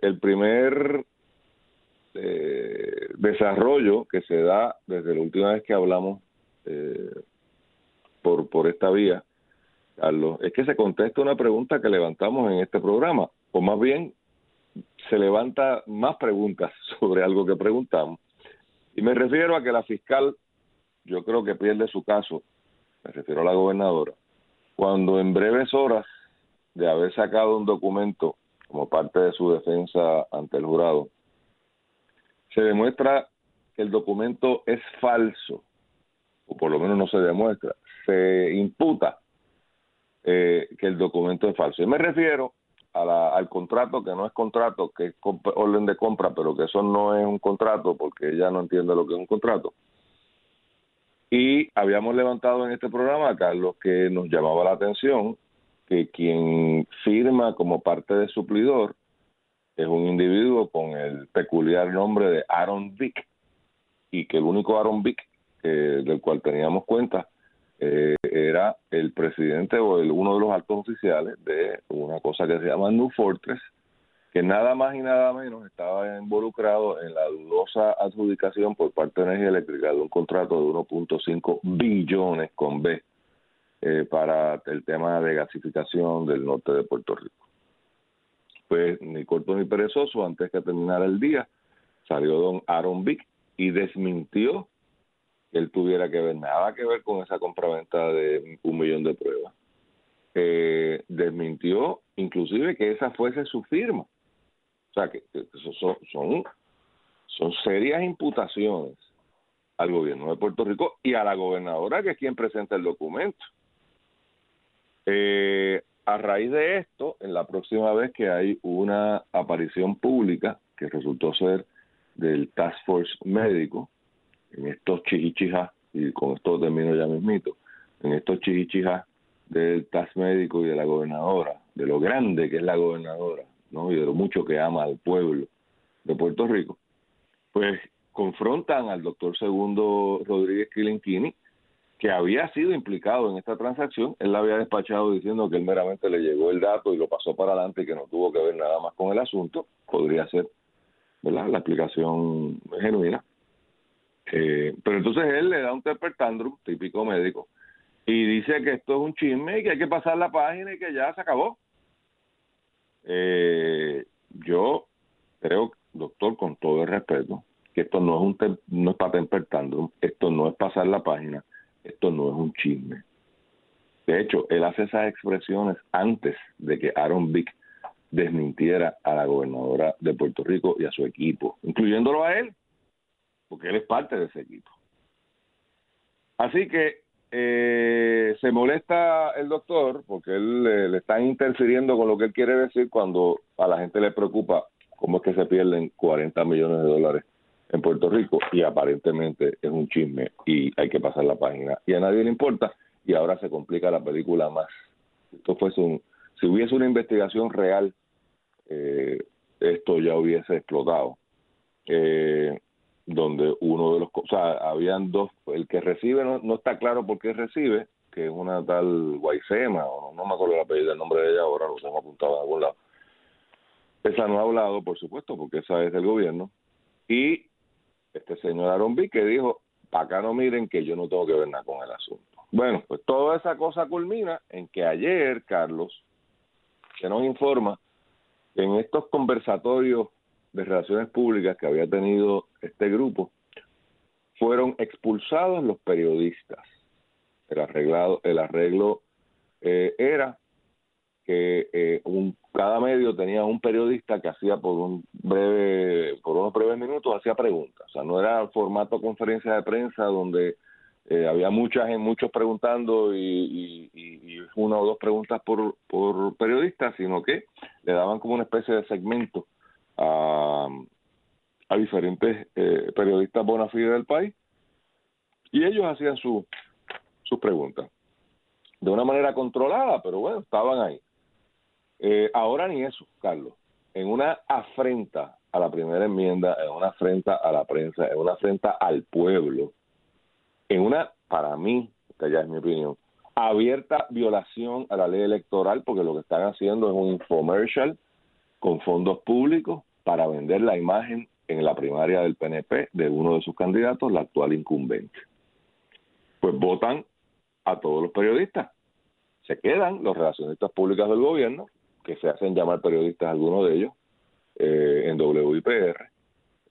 el primer eh, desarrollo que se da desde la última vez que hablamos eh, por, por esta vía, Carlos, es que se contesta una pregunta que levantamos en este programa, o más bien se levanta más preguntas sobre algo que preguntamos. Y me refiero a que la fiscal, yo creo que pierde su caso, me refiero a la gobernadora, cuando en breves horas de haber sacado un documento como parte de su defensa ante el jurado, se demuestra que el documento es falso, o por lo menos no se demuestra, se imputa eh, que el documento es falso. Y me refiero al contrato que no es contrato, que es orden de compra, pero que eso no es un contrato porque ella no entiende lo que es un contrato. Y habíamos levantado en este programa, Carlos, que nos llamaba la atención que quien firma como parte de suplidor es un individuo con el peculiar nombre de Aaron Vick y que el único Aaron Vick del cual teníamos cuenta eh, era el presidente o el, uno de los altos oficiales de una cosa que se llama New Fortress, que nada más y nada menos estaba involucrado en la dudosa adjudicación por parte de Energía Eléctrica de un contrato de 1.5 billones con B eh, para el tema de gasificación del norte de Puerto Rico. Pues ni corto ni perezoso, antes que terminara el día, salió don Aaron Vick y desmintió que él tuviera que ver nada que ver con esa compraventa de un millón de pruebas. Eh, desmintió inclusive que esa fuese su firma. O sea, que, son, son, son serias imputaciones al gobierno de Puerto Rico y a la gobernadora, que es quien presenta el documento. Eh, a raíz de esto, en la próxima vez que hay una aparición pública, que resultó ser del Task Force médico, en estos chichichijas, y con esto termino ya mismito, en estos chichichijas del TAS médico y de la gobernadora, de lo grande que es la gobernadora, ¿no? y de lo mucho que ama al pueblo de Puerto Rico, pues confrontan al doctor Segundo Rodríguez Quilinquini, que había sido implicado en esta transacción, él la había despachado diciendo que él meramente le llegó el dato y lo pasó para adelante y que no tuvo que ver nada más con el asunto, podría ser ¿verdad? la explicación genuina. Eh, pero entonces él le da un temper típico médico, y dice que esto es un chisme y que hay que pasar la página y que ya se acabó. Eh, yo creo, doctor, con todo el respeto, que esto no es un no es para esto no es pasar la página, esto no es un chisme. De hecho, él hace esas expresiones antes de que Aaron Vick desmintiera a la gobernadora de Puerto Rico y a su equipo, incluyéndolo a él porque él es parte de ese equipo. Así que eh, se molesta el doctor porque él le, le, están interfiriendo con lo que él quiere decir cuando a la gente le preocupa cómo es que se pierden 40 millones de dólares en Puerto Rico y aparentemente es un chisme y hay que pasar la página y a nadie le importa y ahora se complica la película más. Esto fuese un, si hubiese una investigación real, eh, esto ya hubiese explotado. Eh, donde uno de los, o sea, habían dos, el que recibe no, está claro por qué recibe, que es una tal Guaisema, o no, me acuerdo el apellido, el nombre de ella, ahora lo tengo apuntado en algún lado. Esa no ha hablado, por supuesto, porque esa es del gobierno. Y este señor Aaron B que dijo, para acá no miren que yo no tengo que ver nada con el asunto. Bueno, pues toda esa cosa culmina en que ayer, Carlos, se nos informa que en estos conversatorios de Relaciones Públicas que había tenido este grupo, fueron expulsados los periodistas. El, arreglado, el arreglo eh, era que eh, un, cada medio tenía un periodista que hacía por un breve, por unos breves minutos, hacía preguntas. O sea, no era formato conferencia de prensa donde eh, había muchas muchos preguntando y, y, una o dos preguntas por, por periodista, sino que le daban como una especie de segmento a, a diferentes eh, periodistas bona fide del país y ellos hacían su, sus preguntas de una manera controlada, pero bueno, estaban ahí. Eh, ahora ni eso, Carlos. En una afrenta a la primera enmienda, en una afrenta a la prensa, en una afrenta al pueblo, en una, para mí, esta ya es mi opinión, abierta violación a la ley electoral, porque lo que están haciendo es un infomercial con fondos públicos para vender la imagen en la primaria del PNP de uno de sus candidatos, la actual incumbente. Pues votan a todos los periodistas. Se quedan los relacionistas públicos del gobierno, que se hacen llamar periodistas algunos de ellos, eh, en WIPR,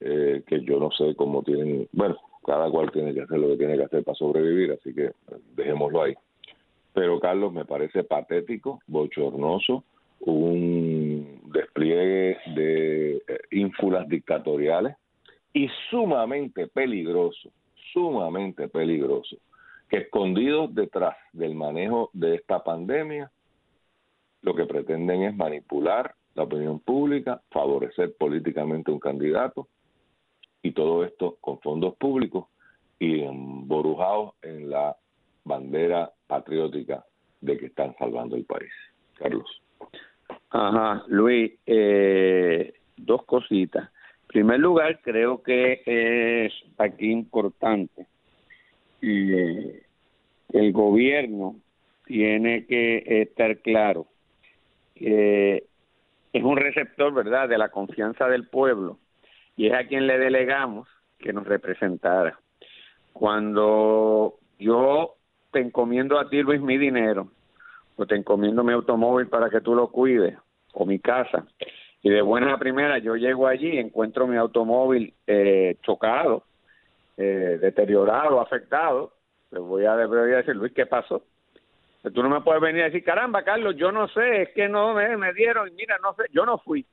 eh, que yo no sé cómo tienen, bueno, cada cual tiene que hacer lo que tiene que hacer para sobrevivir, así que dejémoslo ahí. Pero Carlos, me parece patético, bochornoso, un despliegue de eh, ínfulas dictatoriales y sumamente peligroso, sumamente peligroso, que escondidos detrás del manejo de esta pandemia, lo que pretenden es manipular la opinión pública, favorecer políticamente un candidato y todo esto con fondos públicos y emborujados en la bandera patriótica de que están salvando el país. Carlos. Ajá, Luis, eh, dos cositas. En primer lugar, creo que es aquí importante eh, el gobierno tiene que estar claro que es un receptor, ¿verdad?, de la confianza del pueblo y es a quien le delegamos que nos representara. Cuando yo te encomiendo a ti, Luis, mi dinero, o te encomiendo mi automóvil para que tú lo cuides, o mi casa, y de buena primera yo llego allí y encuentro mi automóvil eh, chocado, eh, deteriorado, afectado, le voy a, deber decir, Luis, ¿qué pasó? Tú no me puedes venir a decir, caramba, Carlos, yo no sé, es que no me, dieron, mira, no sé, yo no fui.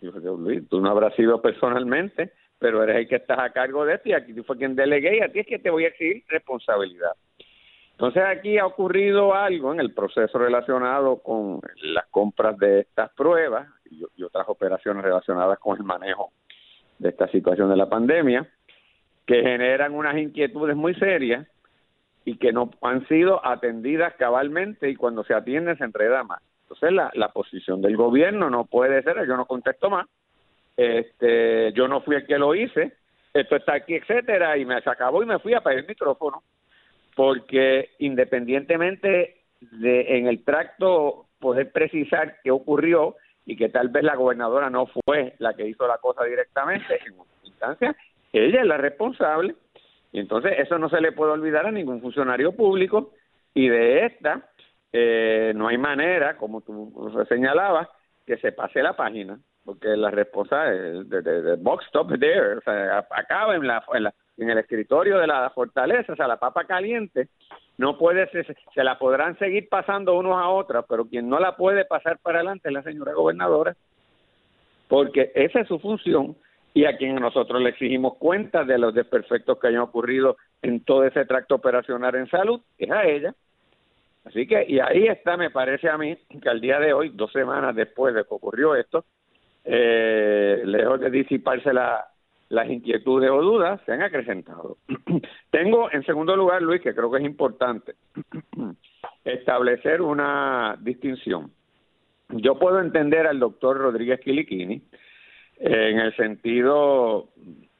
Yo dije, Luis, tú no habrás sido personalmente, pero eres el que estás a cargo de y aquí tú fue quien delegué y a ti es que te voy a exigir responsabilidad. Entonces aquí ha ocurrido algo en el proceso relacionado con las compras de estas pruebas y, y otras operaciones relacionadas con el manejo de esta situación de la pandemia, que generan unas inquietudes muy serias y que no han sido atendidas cabalmente y cuando se atienden se enreda más. Entonces la, la posición del gobierno no puede ser, yo no contesto más, este, yo no fui el que lo hice, esto está aquí, etcétera, y me acabó y me fui a pedir el micrófono porque independientemente de en el tracto poder precisar qué ocurrió y que tal vez la gobernadora no fue la que hizo la cosa directamente, en instancia, ella es la responsable, y entonces eso no se le puede olvidar a ningún funcionario público, y de esta eh, no hay manera, como tú señalabas, que se pase la página, porque la respuesta de, de, box stop there, o sea, acaba en la, en la en el escritorio de la fortaleza, o sea, la papa caliente, no puede ser, se la podrán seguir pasando unos a otras, pero quien no la puede pasar para adelante es la señora gobernadora, porque esa es su función y a quien nosotros le exigimos cuenta de los desperfectos que hayan ocurrido en todo ese tracto operacional en salud, es a ella. Así que, y ahí está, me parece a mí, que al día de hoy, dos semanas después de que ocurrió esto, eh, lejos de disiparse la, las inquietudes o dudas se han acrecentado. Tengo, en segundo lugar, Luis, que creo que es importante, establecer una distinción. Yo puedo entender al doctor Rodríguez Quiliquini en el sentido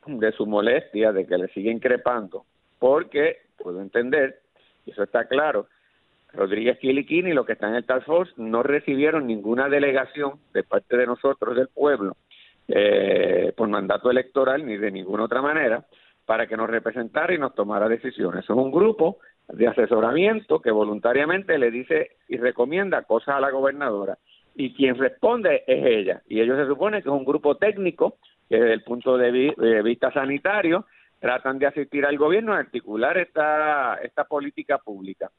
de su molestia, de que le sigue increpando, porque puedo entender, y eso está claro, Rodríguez Quiliquini y los que están en el Task Force no recibieron ninguna delegación de parte de nosotros, del pueblo, eh, por mandato electoral ni de ninguna otra manera para que nos representara y nos tomara decisiones. Es un grupo de asesoramiento que voluntariamente le dice y recomienda cosas a la gobernadora y quien responde es ella. Y ellos se supone que es un grupo técnico que desde el punto de, vista sanitario tratan de asistir al gobierno a articular esta, esta política pública.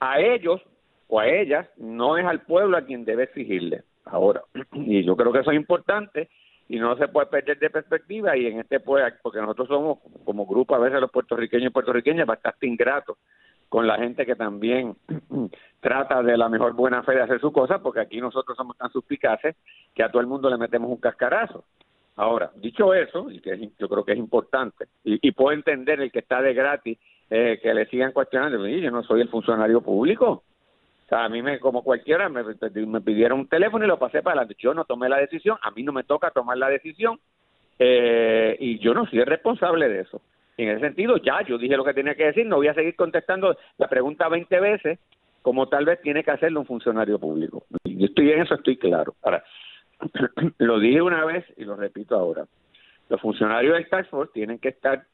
A ellos o a ellas no es al pueblo a quien debe exigirle ahora. Y yo creo que eso es importante y no se puede perder de perspectiva y en este pues porque nosotros somos como grupo a veces los puertorriqueños y puertorriqueñas bastante ingratos con la gente que también trata de la mejor buena fe de hacer su cosa porque aquí nosotros somos tan suspicaces que a todo el mundo le metemos un cascarazo ahora dicho eso y que yo creo que es importante y, puedo entender el que está de gratis eh, que le sigan cuestionando yo no soy el funcionario público a mí, me, como cualquiera, me, me pidieron un teléfono y lo pasé para adelante. Yo no tomé la decisión, a mí no me toca tomar la decisión eh, y yo no soy responsable de eso. En ese sentido, ya yo dije lo que tenía que decir, no voy a seguir contestando la pregunta 20 veces, como tal vez tiene que hacerlo un funcionario público. Yo estoy en eso, estoy claro. Ahora, lo dije una vez y lo repito ahora. Los funcionarios del Task tienen que estar,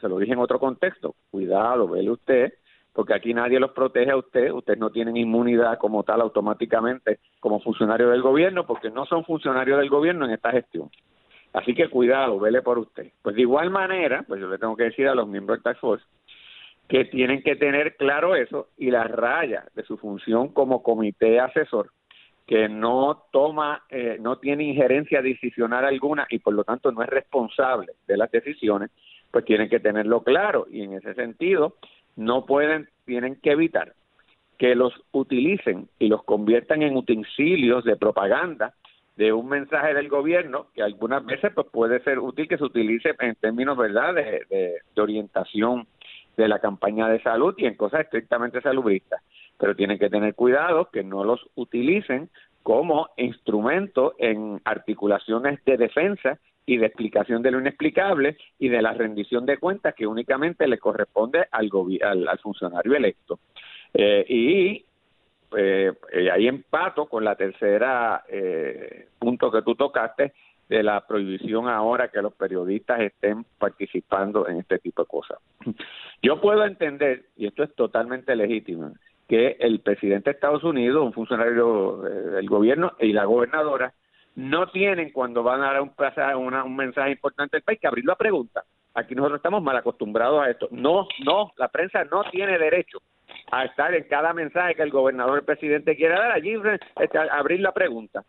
se lo dije en otro contexto, cuidado, vele usted, porque aquí nadie los protege a usted, ustedes no tienen inmunidad como tal automáticamente como funcionario del gobierno, porque no son funcionarios del gobierno en esta gestión. Así que cuidado, vele por usted. Pues de igual manera, pues yo le tengo que decir a los miembros del Task Force que tienen que tener claro eso y la raya de su función como comité asesor que no toma, eh, no tiene injerencia decisional alguna y por lo tanto no es responsable de las decisiones, pues tienen que tenerlo claro y en ese sentido no pueden, tienen que evitar que los utilicen y los conviertan en utensilios de propaganda de un mensaje del gobierno que algunas veces pues puede ser útil que se utilice en términos verdad de, de orientación de la campaña de salud y en cosas estrictamente salubristas pero tienen que tener cuidado que no los utilicen como instrumento en articulaciones de defensa y de explicación de lo inexplicable y de la rendición de cuentas que únicamente le corresponde al, al, funcionario electo. Eh, y eh, ahí empato con la tercera eh, punto que tú tocaste de la prohibición ahora que los periodistas estén participando en este tipo de cosas. Yo puedo entender, y esto es totalmente legítimo, que el presidente de Estados Unidos, un funcionario eh, del gobierno y la gobernadora no tienen cuando van a dar un, un mensaje importante al país que abrir la pregunta. Aquí nosotros estamos mal acostumbrados a esto. No, no, la prensa no tiene derecho a estar en cada mensaje que el gobernador el presidente quiera dar allí, este, abrir la pregunta.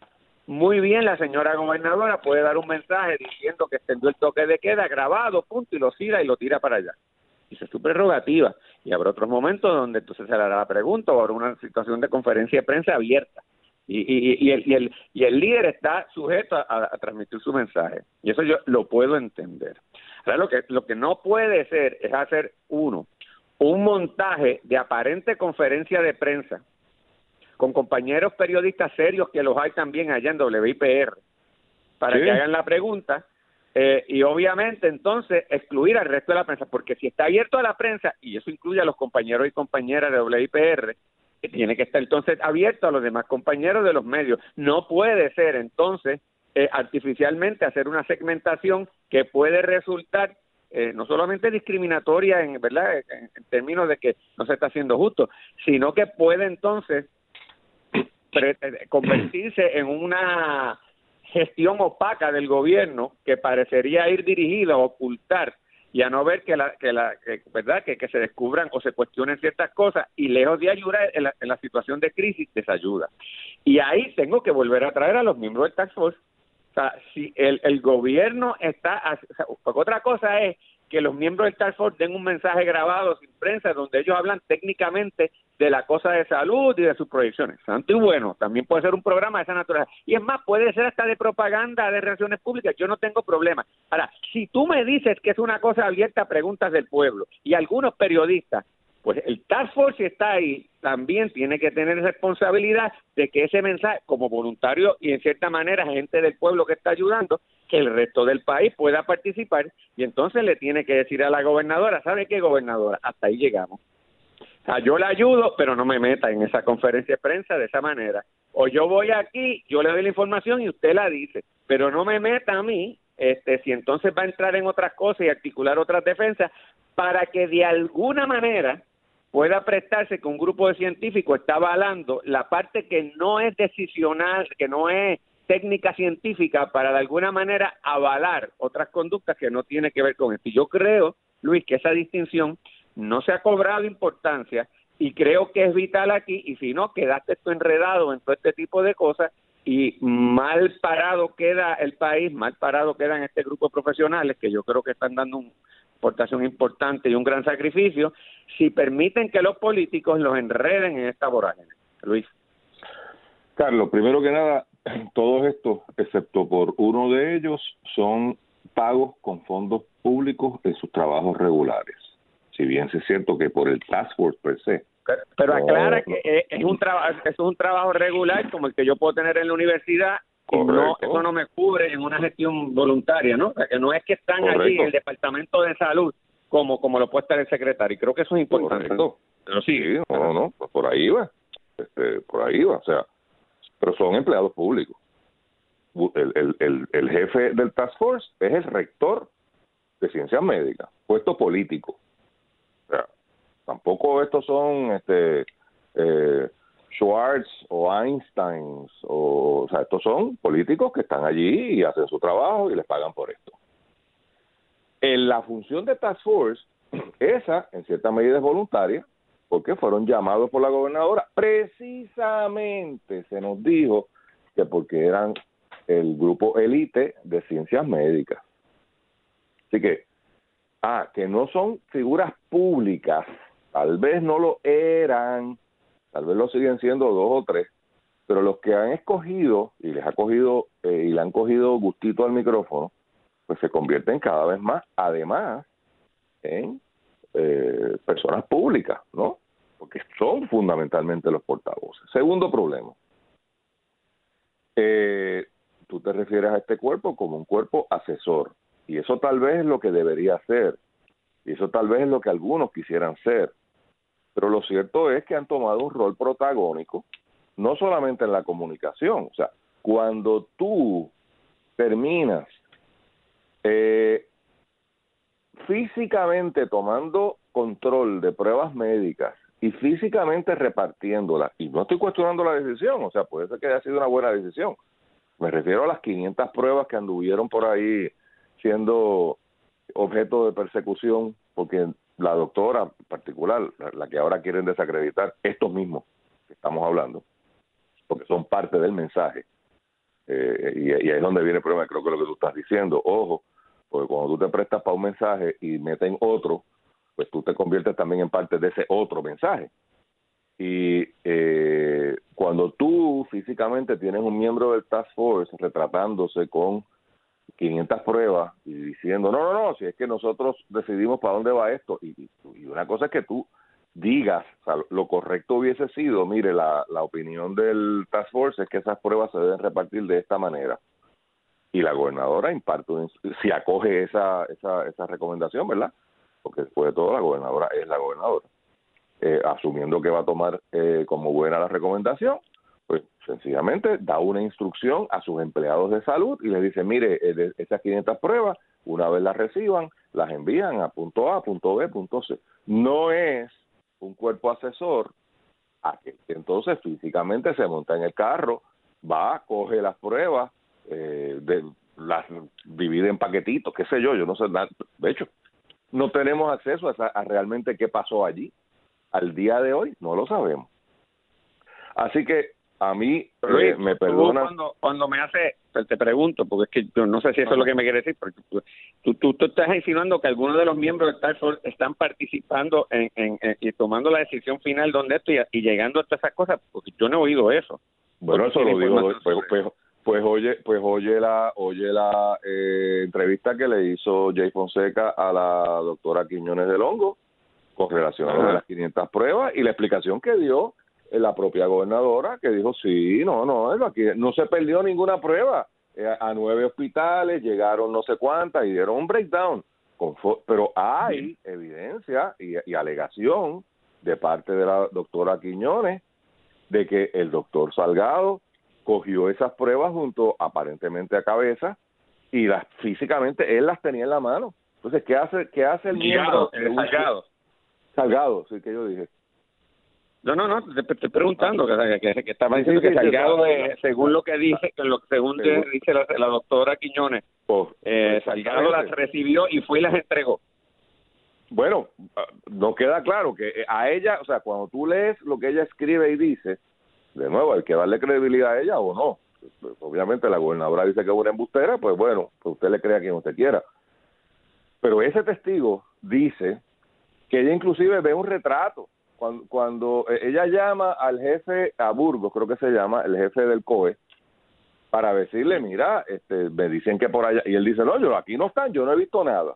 Muy bien, la señora gobernadora puede dar un mensaje diciendo que extendió el toque de queda grabado, punto, y lo tira y lo tira para allá. Esa es su prerrogativa. Y habrá otros momentos donde entonces se le hará la pregunta o habrá una situación de conferencia de prensa abierta. Y, y, y, el, y, el, y el líder está sujeto a, transmitir su mensaje. Y eso yo lo puedo entender. Lo que, lo que no puede ser es hacer, uno, un montaje de aparente conferencia de prensa con compañeros periodistas serios que los hay también allá en WIPR para que hagan la pregunta eh, y obviamente entonces excluir al resto de la prensa, porque si está abierto a la prensa, y eso incluye a los compañeros y compañeras de WIPR, tiene que estar entonces abierto a los demás compañeros de los medios. No puede ser entonces eh, artificialmente hacer una segmentación que puede resultar eh, no solamente discriminatoria en verdad en, términos de que no se está haciendo justo, sino que puede entonces convertirse en una gestión opaca del gobierno que parecería ir dirigida a ocultar y a no ver que la que la verdad que, que, se descubran o se cuestionen ciertas cosas y lejos de ayudar en la, situación de crisis desayuda. Y ahí tengo que volver a traer a los miembros del tax force sea si el, el gobierno está otra cosa es que los miembros del Task Force den un mensaje grabado sin prensa donde ellos hablan técnicamente de la cosa de salud y de sus proyecciones. Santo y bueno, también puede ser un programa de esa naturaleza. Y es más, puede ser hasta de propaganda, de relaciones públicas, yo no tengo problema. Ahora, si tú me dices que es una cosa abierta a preguntas del pueblo y algunos periodistas pues el Task Force está ahí también tiene que tener responsabilidad de que ese mensaje, como voluntario y en cierta manera gente del pueblo que está ayudando, que el resto del país pueda participar y entonces le tiene que decir a la gobernadora, ¿sabe qué gobernadora? Hasta ahí llegamos. O sea, yo le ayudo, pero no me meta en esa conferencia de prensa de esa manera. O yo voy aquí, yo le doy la información y usted la dice, pero no me meta a mí, este, si entonces va a entrar en otras cosas y articular otras defensas, para que de alguna manera pueda prestarse que un grupo de científicos está avalando la parte que no es decisional, que no es técnica científica para de alguna manera avalar otras conductas que no tienen que ver con esto. Y yo creo, Luis, que esa distinción no se ha cobrado importancia y creo que es vital aquí y si no, quedaste esto enredado en todo este tipo de cosas y mal parado queda el país, mal parado quedan este grupo de profesionales que yo creo que están dando un, aportación importante y un gran sacrificio si permiten que los políticos los enreden en esta vorágine. Luis. Carlos, primero que nada, todos estos, excepto por uno de ellos, son pagos con fondos públicos en sus trabajos regulares. Si bien es cierto que por el Task Force per se. Pero aclara que es un, trabajo, es un trabajo regular como el que yo puedo tener en la universidad no, eso no me cubre en una gestión voluntaria, ¿no? que no es que están allí en el Departamento de Salud como como lo puede estar el secretario. Y creo que eso es importante. Pero sí, no, no, pues por ahí va. Este, por ahí va, o sea, pero son empleados públicos. el, el, el, jefe del Task Force es el rector de ciencias médicas, puesto político. O sea, tampoco estos son este eh, Schwartz o Einstein, o, o sea, estos son políticos que están allí y hacen su trabajo y les pagan por esto. En la función de Task Force, esa en cierta medida es voluntaria, porque fueron llamados por la gobernadora. Precisamente se nos dijo que porque eran el grupo élite de ciencias médicas. Así que, ah, que no son figuras públicas, tal vez no lo eran, tal vez lo siguen siendo dos o tres, pero los que han escogido y les ha cogido eh, y le han cogido gustito al micrófono, pues se convierten cada vez más, además, en eh, personas públicas, ¿no? Porque son fundamentalmente los portavoces. Segundo problema. Eh, tú te refieres a este cuerpo como un cuerpo asesor. Y eso tal vez es lo que debería ser. Y eso tal vez es lo que algunos quisieran ser. Pero lo cierto es que han tomado un rol protagónico, no solamente en la comunicación. O sea, cuando tú terminas eh, físicamente tomando control de pruebas médicas y físicamente repartiéndolas, y no estoy cuestionando la decisión, o sea, puede ser que haya sido una buena decisión. Me refiero a las 500 pruebas que anduvieron por ahí siendo objeto de persecución, porque la doctora en particular, la, que ahora quieren desacreditar, estos mismos que estamos hablando, porque son parte del mensaje. Eh, y, ahí es donde viene el problema, creo que lo que tú estás diciendo, ojo, porque cuando tú te prestas para un mensaje y meten otro, pues tú te conviertes también en parte de ese otro mensaje. Y eh, cuando tú físicamente tienes un miembro del Task Force retratándose con 500 pruebas y diciendo, no, no, no, si es que nosotros decidimos para dónde va esto, y, una cosa es que tú digas, lo correcto hubiese sido, mire, la, la opinión del Task Force es que esas pruebas se deben repartir de esta manera y la gobernadora imparte, si acoge esa, esa, esa recomendación, ¿verdad? Porque después de todo la gobernadora es la gobernadora. Eh, asumiendo que va a tomar eh, como buena la recomendación, pues sencillamente da una instrucción a sus empleados de salud y les dice, mire, eh, esas 500 pruebas, una vez las reciban, las envían a punto A, punto B, punto C. No es un cuerpo asesor a que entonces físicamente se monta en el carro, va, coge las pruebas, eh, de, las divide en paquetitos, qué sé yo, yo no sé nada. De hecho, no tenemos acceso a, realmente qué pasó allí. Al día de hoy no lo sabemos. Así que a mí eh, me perdona cuando, cuando me hace te pregunto porque es que yo no sé si eso es lo que me quiere decir porque tú, tú, tú estás insinuando que algunos de los miembros de Star Force están participando en, en, y tomando la decisión final donde esto y, llegando a todas esas cosas porque yo no he oído eso. Bueno eso lo digo pues, pues, pues oye, pues oye la, oye la eh, entrevista que le hizo Jay Fonseca a la doctora Quiñones del Hongo con relación a las 500 pruebas y la explicación que dio la propia gobernadora que dijo sí, no, no, aquí no se perdió ninguna prueba. Eh, a nueve hospitales llegaron no sé cuántas y dieron un breakdown. pero hay evidencia y, y alegación de parte de la doctora Quiñones de que el doctor Salgado cogió esas pruebas junto aparentemente a cabeza y las físicamente él las tenía en la mano. Entonces, ¿qué hace qué hace el miembro? Salgado. Salgado, sí que yo dije. No, no, no, te, estoy preguntando que, que, estaba diciendo que Salgado, según lo que dice, que lo, según dice la, doctora Quiñones, pues, eh, pues, Salgado las recibió y fue y las entregó. Bueno, ah, no queda claro que eh, a ella, o sea, cuando tú lees lo que ella escribe y dice, de nuevo, hay que darle credibilidad a ella o no. Pues, obviamente la gobernadora dice que es una embustera, pues bueno, pues usted le crea a quien usted quiera. Pero ese testigo dice que ella inclusive ve un retrato. Cuando, cuando e, ella llama al jefe, a Burgos creo que se llama, el jefe del COE, para decirle, mira, este, me dicen que por allá, y él dice, no, yo aquí no están, yo no he visto nada.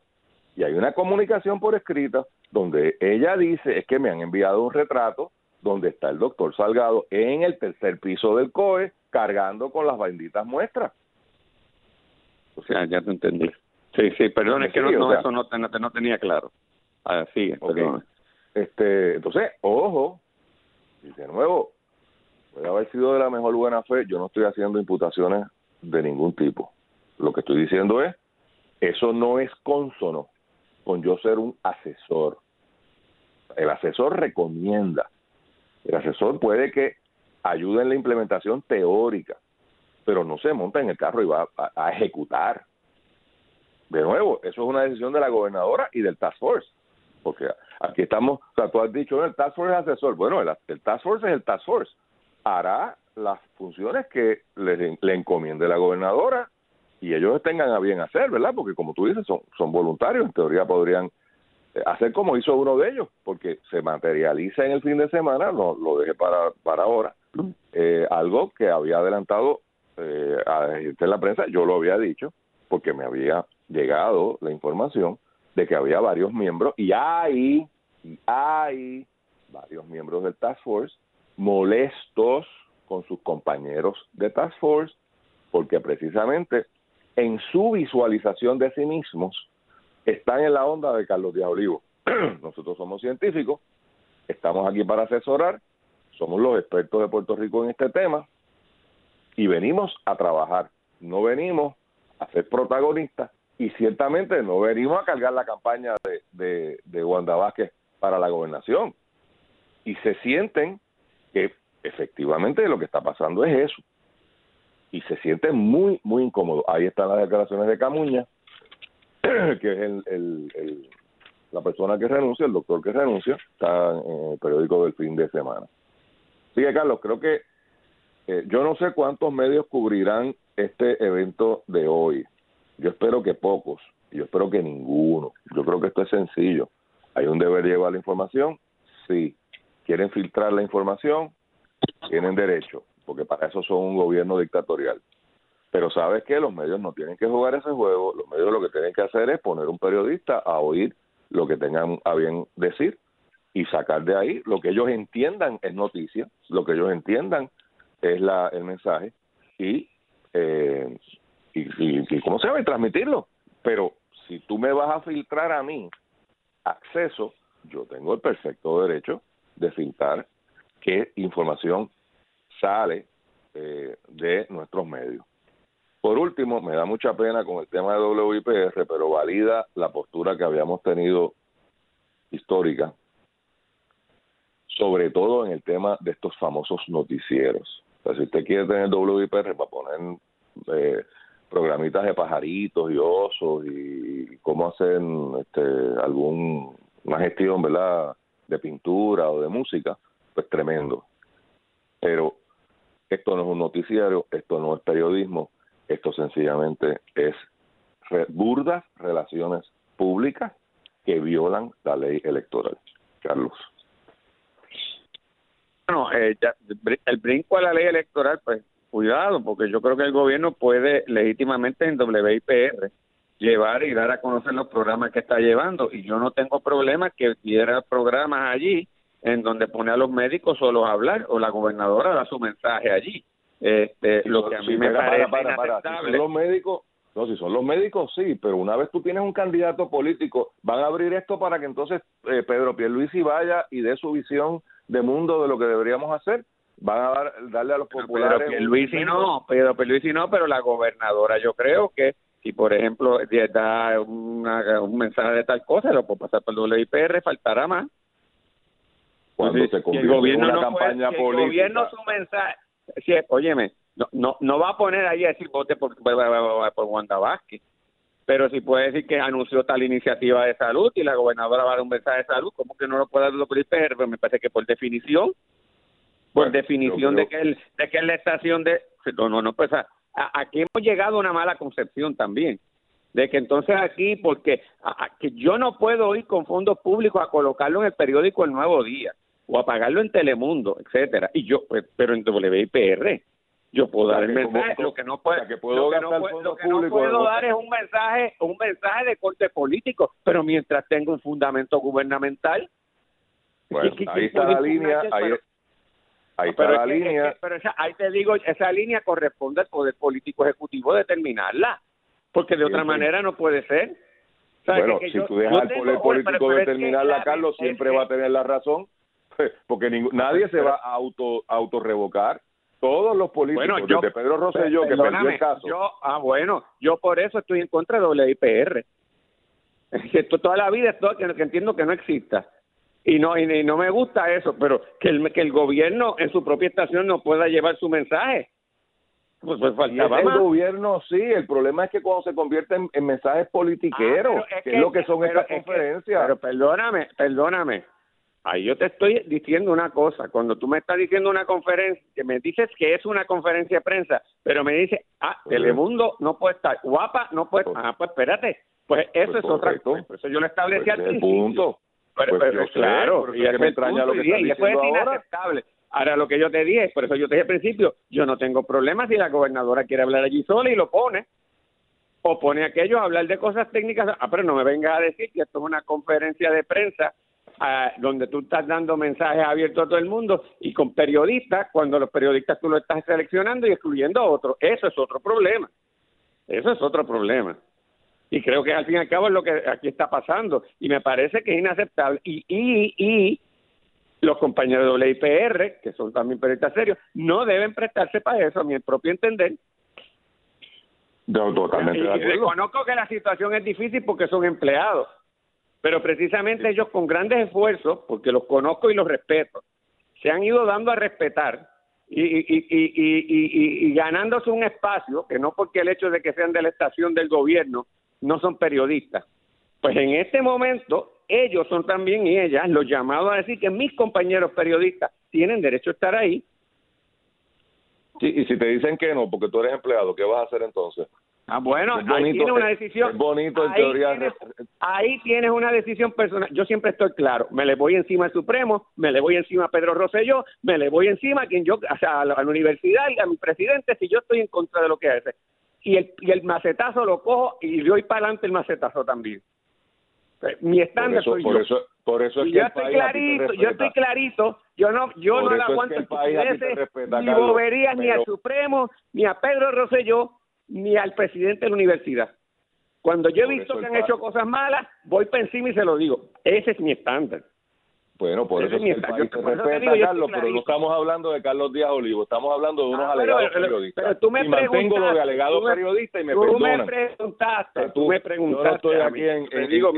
Y hay una comunicación por escrita donde ella dice, es que me han enviado un retrato donde está el doctor Salgado en el tercer piso del COE cargando con las benditas muestras. O sea, ya te entendí. Sí, sí, perdón, es que no, eso no, no, tenía claro. Ah, sigue, Este, entonces, ojo, y de nuevo, puede haber sido de la mejor buena fe, yo no estoy haciendo imputaciones de ningún tipo. Lo que estoy diciendo es, eso no es consono con yo ser un asesor. El asesor recomienda. El asesor puede que ayude en la implementación teórica, pero no se monta en el carro y va a, ejecutar. De nuevo, eso es una decisión de la gobernadora y del Task Force. Porque aquí estamos, o sea, tú has dicho, el Task Force es asesor. Bueno, el, Task Force es el Task Force. Hará las funciones que le, encomiende la gobernadora y ellos tengan a bien hacer, ¿verdad? Porque como tú dices, son, son voluntarios, en teoría podrían eh, hacer como hizo uno de ellos, porque se materializa en el fin de semana, lo, lo dejé para, para ahora, eh, algo que había adelantado eh, a en la prensa, yo lo había dicho, porque me había llegado la información de que había varios miembros y hay, y hay varios miembros del Task Force molestos con sus compañeros de Task Force porque precisamente en su visualización de sí mismos están en la onda de Carlos Díaz Olivo. Nosotros somos científicos, estamos aquí para asesorar, somos los expertos de Puerto Rico en este tema y venimos a trabajar, no venimos a ser protagonistas y ciertamente no venimos a cargar la campaña de, de, de Wanda Vázquez para la gobernación. Y se sienten que efectivamente lo que está pasando es eso. Y se sienten muy, muy incómodos. Ahí están las declaraciones de Camuña, que es el, la persona que renuncia, el doctor que renuncia, está en el periódico del fin de semana. Sigue, Carlos, creo que eh, yo no sé cuántos medios cubrirán este evento de hoy. Yo espero que pocos, yo espero que ninguno. Yo creo que esto es sencillo. Hay un deber llevar la información, sí. Quieren filtrar la información, tienen derecho, porque para eso son un gobierno dictatorial. Pero sabes que los medios no tienen que jugar ese juego, los medios lo que tienen que hacer es poner un periodista a oír lo que tengan a bien decir y sacar de ahí lo que ellos entiendan es noticia, lo que ellos entiendan es la, el mensaje y, eh, y, cómo se llama, transmitirlo. Pero si tú me vas a filtrar a mí acceso, yo tengo el perfecto derecho de filtrar qué información sale eh, de nuestros medios. Por último, me da mucha pena con el tema de WIPR, pero valida la postura que habíamos tenido histórica sobre todo en el tema de estos famosos noticieros. O si usted quiere tener WIPR para poner eh, programitas de pajaritos y osos y cómo hacer este, algún una gestión, ¿verdad? De pintura o de música, pues tremendo. Pero esto no es un noticiario, esto no es periodismo, esto sencillamente es burdas relaciones públicas que violan la ley electoral. Carlos. Bueno, eh, el brinco a la ley electoral, pues cuidado, porque yo creo que el gobierno puede legítimamente en WIPR llevar y dar a conocer los programas que está llevando. Y yo no tengo problema que hubiera programas allí en donde pone a los médicos solos a hablar o la gobernadora da su mensaje allí. Este, lo que a mí me parece para, para, Si son los médicos, no, si son los médicos, sí, pero una vez tú tienes un candidato político, van a abrir esto para que entonces eh, Pedro Pierluisi vaya y dé su visión de mundo de lo que deberíamos hacer van a dar, darle a los populares pero Luis y no pero Luis y no pero la gobernadora yo creo que si por ejemplo da un mensaje de tal cosa lo puede pasar por el WIPR faltará más. Cuando se convierte el gobierno en una campaña política el gobierno su mensaje si, óyeme no, no no va a poner ahí a decir vote por, por, por Wanda Vázquez. Pero si puede decir que anunció tal iniciativa de salud y la gobernadora va a dar un mensaje de salud, ¿cómo que no lo puede dar el PR? Pero me parece que por definición, por definición de que él, de que es la estación de no no no pues aquí hemos llegado a una mala concepción también de que entonces aquí porque que yo no puedo ir con fondos públicos a colocarlo en el periódico El Nuevo Día o a pagarlo en Telemundo, etcétera, y yo pues, pero en WIPR yo puedo dar el mensaje lo que no puedo, que puedo lo que no, puedo dar es un mensaje un mensaje de corte político pero mientras tengo un fundamento gubernamental bueno, ahí está la línea ahí, está la línea pero ahí te digo esa línea corresponde al poder político ejecutivo determinarla porque de otra manera no puede ser bueno si tú dejas al poder político determinarla Carlos siempre va a tener la razón porque nadie se va a auto auto revocar todos los políticos, bueno, yo, desde Pedro Rosselló, que perdió el caso. Yo, ah, bueno, yo por eso estoy en contra de WIPR. Que toda la vida estoy, que, que entiendo que no exista. Y no, y, no me gusta eso, pero que el, que el gobierno en su propia estación no pueda llevar su mensaje. Pues, pues faltaba el gobierno sí, el problema es que cuando se convierte en, mensajes politiqueros, ah, que, es lo que son estas conferencias. pero perdóname, perdóname, Ahí yo te estoy diciendo una cosa. Cuando tú me estás diciendo una conferencia, que me dices que es una conferencia de prensa, pero me dice, ah, Telemundo no puede estar, Guapa no puede estar. Ah, pues espérate. Pues eso pues es otra cosa. Eso yo lo establecí pues al principio. Punto. Pero, pues claro, y, me extraña lo que y, eso es inaceptable. Ahora lo que yo te dije, por eso yo te dije al principio, yo no tengo problema si la gobernadora quiere hablar allí sola y lo pone, o pone aquello a hablar de cosas técnicas, ah, pero no me venga a decir que esto es una conferencia de prensa donde tú estás dando mensajes abiertos a todo el mundo y con periodistas, cuando los periodistas tú lo estás seleccionando y excluyendo a otros. Eso es otro problema. Eso es otro problema. Y creo que al fin y al cabo es lo que aquí está pasando. Y me parece que es inaceptable. Y, y, y los compañeros de WIPR, que son también periodistas serios, no deben prestarse para eso, a mi propio entender. totalmente y, reconozco que la situación es difícil porque son empleados pero precisamente ellos con grandes esfuerzos, porque los conozco y los respeto, se han ido dando a respetar y, y, y, y, ganándose un espacio, que no porque el hecho de que sean de la estación del gobierno no son periodistas. Pues en este momento ellos son también y ellas los llamados a decir que mis compañeros periodistas tienen derecho a estar ahí. Sí, y si te dicen que no, porque tú eres empleado, ¿qué vas a hacer entonces? Ah, bueno, ahí tienes una decisión. bonito en teoría. ahí tienes una decisión personal. Yo siempre estoy claro. Me le voy encima al Supremo, me le voy encima a Pedro Rosselló, me le voy encima a quien yo, o sea, a la, universidad y a mi presidente si yo estoy en contra de lo que hace. Y el, y el macetazo lo cojo y doy para adelante el macetazo también. Mi estándar soy por yo. Eso, por eso es que yo estoy clarito, yo estoy clarito, yo no, yo no le aguanto ni boberías ni al Supremo, ni a Pedro Rosselló, ni al presidente de la universidad. Cuando yo he visto que han hecho cosas malas, voy para encima y se lo digo. Ese es mi estándar. Bueno, por eso es, que el país respeta, Carlos, pero no estamos hablando de Carlos Díaz Olivo, estamos hablando de unos ah, alegados periodistas. Pero tú me y mantengo lo de alegados periodistas y me tú Me preguntaste, tú, me preguntaste. Yo no estoy aquí en, digo,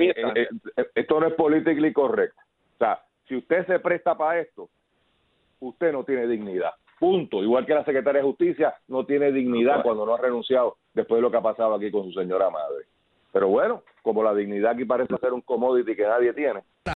esto no es politically correcto. O sea, si usted se presta para esto, usted no tiene dignidad. Punto. Igual que la secretaria de Justicia no tiene dignidad cuando no ha renunciado después de lo que ha pasado aquí con su señora madre. Pero bueno, como la dignidad aquí parece ser un commodity que nadie tiene,